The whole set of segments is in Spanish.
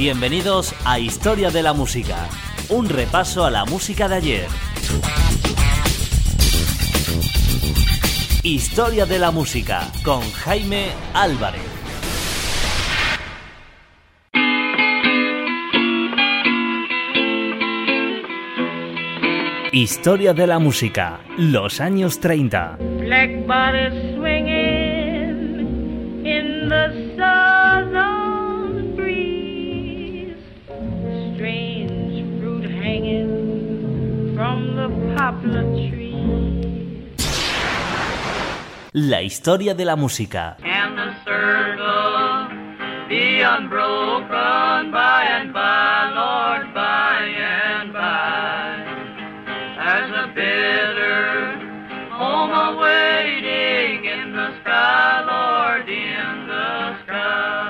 Bienvenidos a Historia de la Música, un repaso a la música de ayer. Historia de la Música con Jaime Álvarez. Historia de la música, los años 30. Black La historia de la música. And the circle be unbroken by and by, Lord, by and by.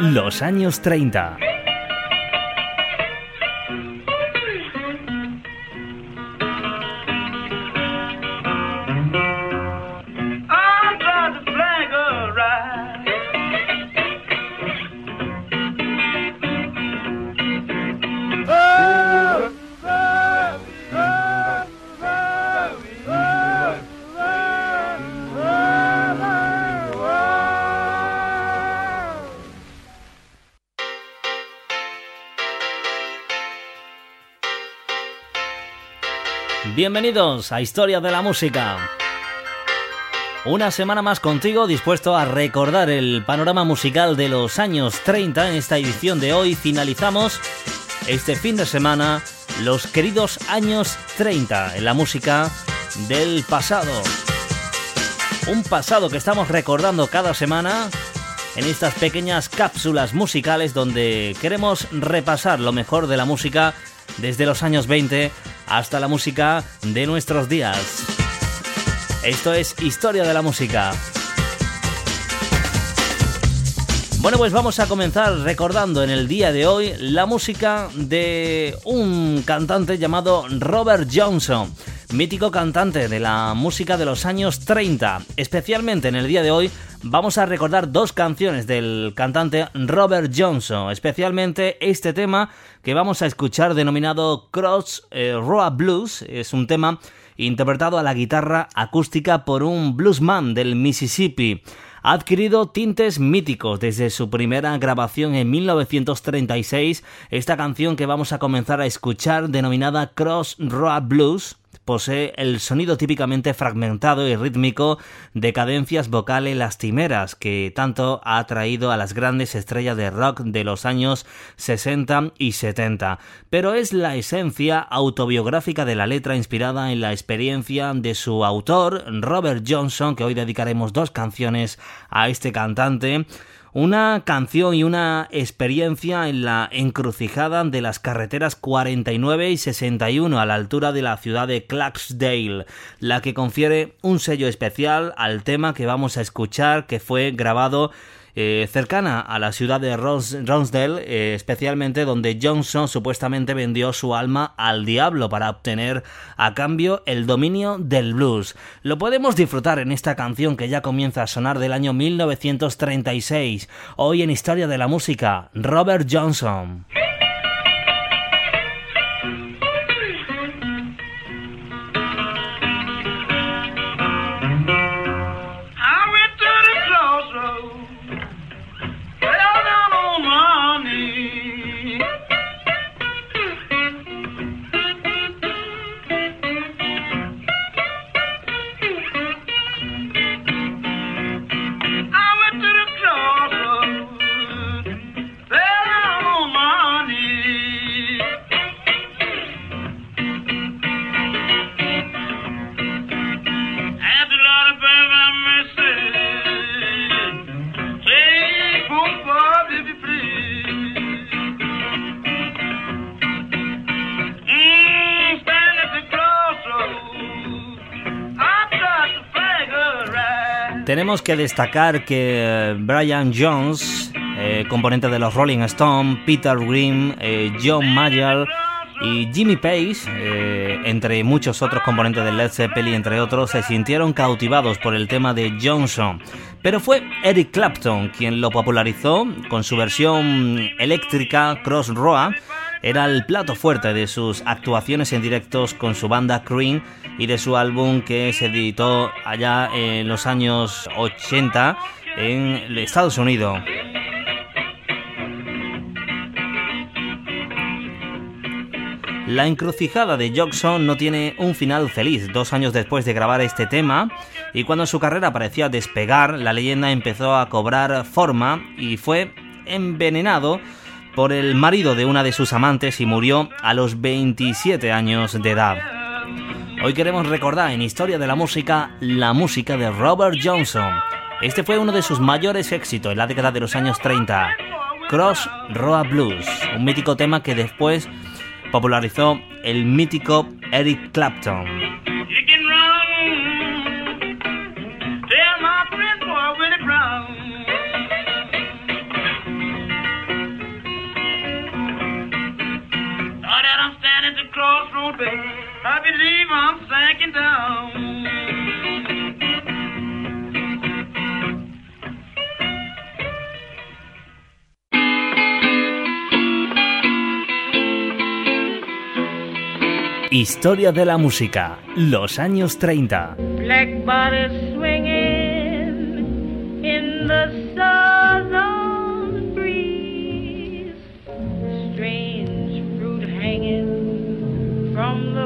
Los años 30. Bienvenidos a Historia de la Música. Una semana más contigo, dispuesto a recordar el panorama musical de los años 30. En esta edición de hoy finalizamos este fin de semana los queridos años 30 en la música del pasado. Un pasado que estamos recordando cada semana en estas pequeñas cápsulas musicales donde queremos repasar lo mejor de la música desde los años 20 hasta la música de nuestros días. Esto es Historia de la Música. Bueno, pues vamos a comenzar recordando en el día de hoy la música de un cantante llamado Robert Johnson, mítico cantante de la música de los años 30. Especialmente en el día de hoy vamos a recordar dos canciones del cantante Robert Johnson, especialmente este tema que vamos a escuchar denominado Cross eh, Road Blues, es un tema interpretado a la guitarra acústica por un bluesman del Mississippi. Ha adquirido tintes míticos desde su primera grabación en 1936, esta canción que vamos a comenzar a escuchar denominada Cross Road Blues posee el sonido típicamente fragmentado y rítmico de cadencias vocales lastimeras que tanto ha atraído a las grandes estrellas de rock de los años 60 y 70, pero es la esencia autobiográfica de la letra inspirada en la experiencia de su autor, Robert Johnson, que hoy dedicaremos dos canciones a este cantante, una canción y una experiencia en la encrucijada de las carreteras 49 y 61 a la altura de la ciudad de Clarksdale, la que confiere un sello especial al tema que vamos a escuchar que fue grabado eh, cercana a la ciudad de Ronsdale, eh, especialmente donde Johnson supuestamente vendió su alma al diablo para obtener a cambio el dominio del blues. Lo podemos disfrutar en esta canción que ya comienza a sonar del año 1936, hoy en Historia de la Música, Robert Johnson. Tenemos que destacar que eh, Brian Jones, eh, componente de los Rolling Stones, Peter Grimm, eh, John Mayer y Jimmy Page, entre muchos otros componentes de Led Zeppelin, entre otros, se sintieron cautivados por el tema de Johnson. Pero fue Eric Clapton quien lo popularizó con su versión eléctrica Cross Roa. Era el plato fuerte de sus actuaciones en directos con su banda Cream y de su álbum que se editó allá en los años 80 en Estados Unidos. La encrucijada de Jackson no tiene un final feliz. Dos años después de grabar este tema, y cuando su carrera parecía despegar, la leyenda empezó a cobrar forma y fue envenenado por el marido de una de sus amantes y murió a los 27 años de edad. Hoy queremos recordar en Historia de la Música la música de Robert Johnson. Este fue uno de sus mayores éxitos en la década de los años 30. Cross Roa Blues, un mítico tema que después popularizó el mítico Eric Clapton. I believe I'm sinking down. Historia de la música, los años 30. Black swinging in the southern breeze. Strange fruit hanging from the.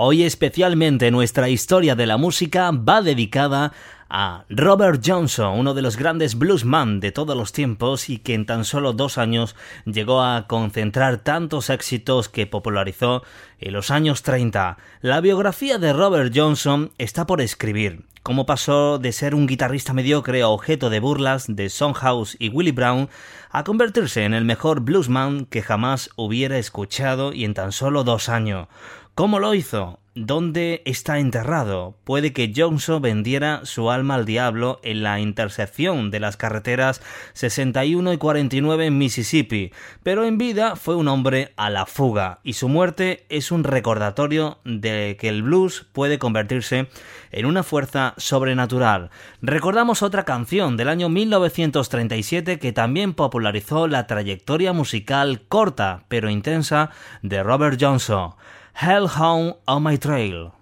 Hoy especialmente nuestra historia de la música va dedicada a Robert Johnson, uno de los grandes bluesman de todos los tiempos y que en tan solo dos años llegó a concentrar tantos éxitos que popularizó en los años 30. La biografía de Robert Johnson está por escribir. Cómo pasó de ser un guitarrista mediocre objeto de burlas de House y Willie Brown a convertirse en el mejor bluesman que jamás hubiera escuchado y en tan solo dos años. ¿Cómo lo hizo? ¿Dónde está enterrado? Puede que Johnson vendiera su alma al diablo en la intersección de las carreteras 61 y 49 en Mississippi, pero en vida fue un hombre a la fuga y su muerte es un recordatorio de que el blues puede convertirse en una fuerza sobrenatural. Recordamos otra canción del año 1937 que también popularizó la trayectoria musical corta pero intensa de Robert Johnson. Hellhound on My Trail.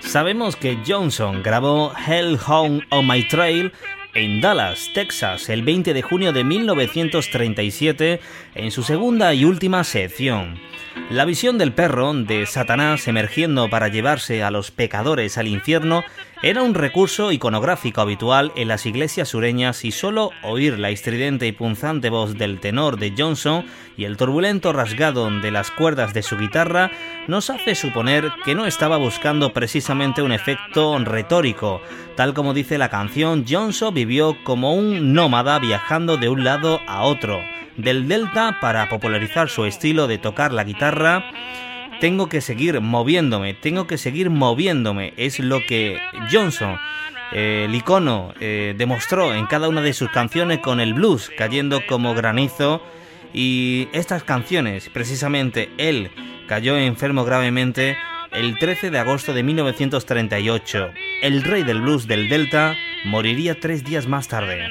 Sabemos que Johnson grabó Hell Home on My Trail en Dallas, Texas, el 20 de junio de 1937, en su segunda y última sección. La visión del perro de Satanás emergiendo para llevarse a los pecadores al infierno Era un recurso iconográfico habitual en las iglesias sureñas y solo oír la estridente y punzante voz del tenor de Johnson y el turbulento rasgado de las cuerdas de su guitarra nos hace suponer que no estaba buscando precisamente un efecto retórico. Tal como dice la canción, Johnson vivió como un nómada viajando de un lado a otro, del delta para popularizar su estilo de tocar la guitarra tengo que seguir moviéndome, tengo que seguir moviéndome. Es lo que Johnson, eh, el icono, eh, demostró en cada una de sus canciones con el blues cayendo como granizo. Y estas canciones, precisamente él cayó enfermo gravemente el 13 de agosto de 1938. El rey del blues del Delta moriría tres días más tarde.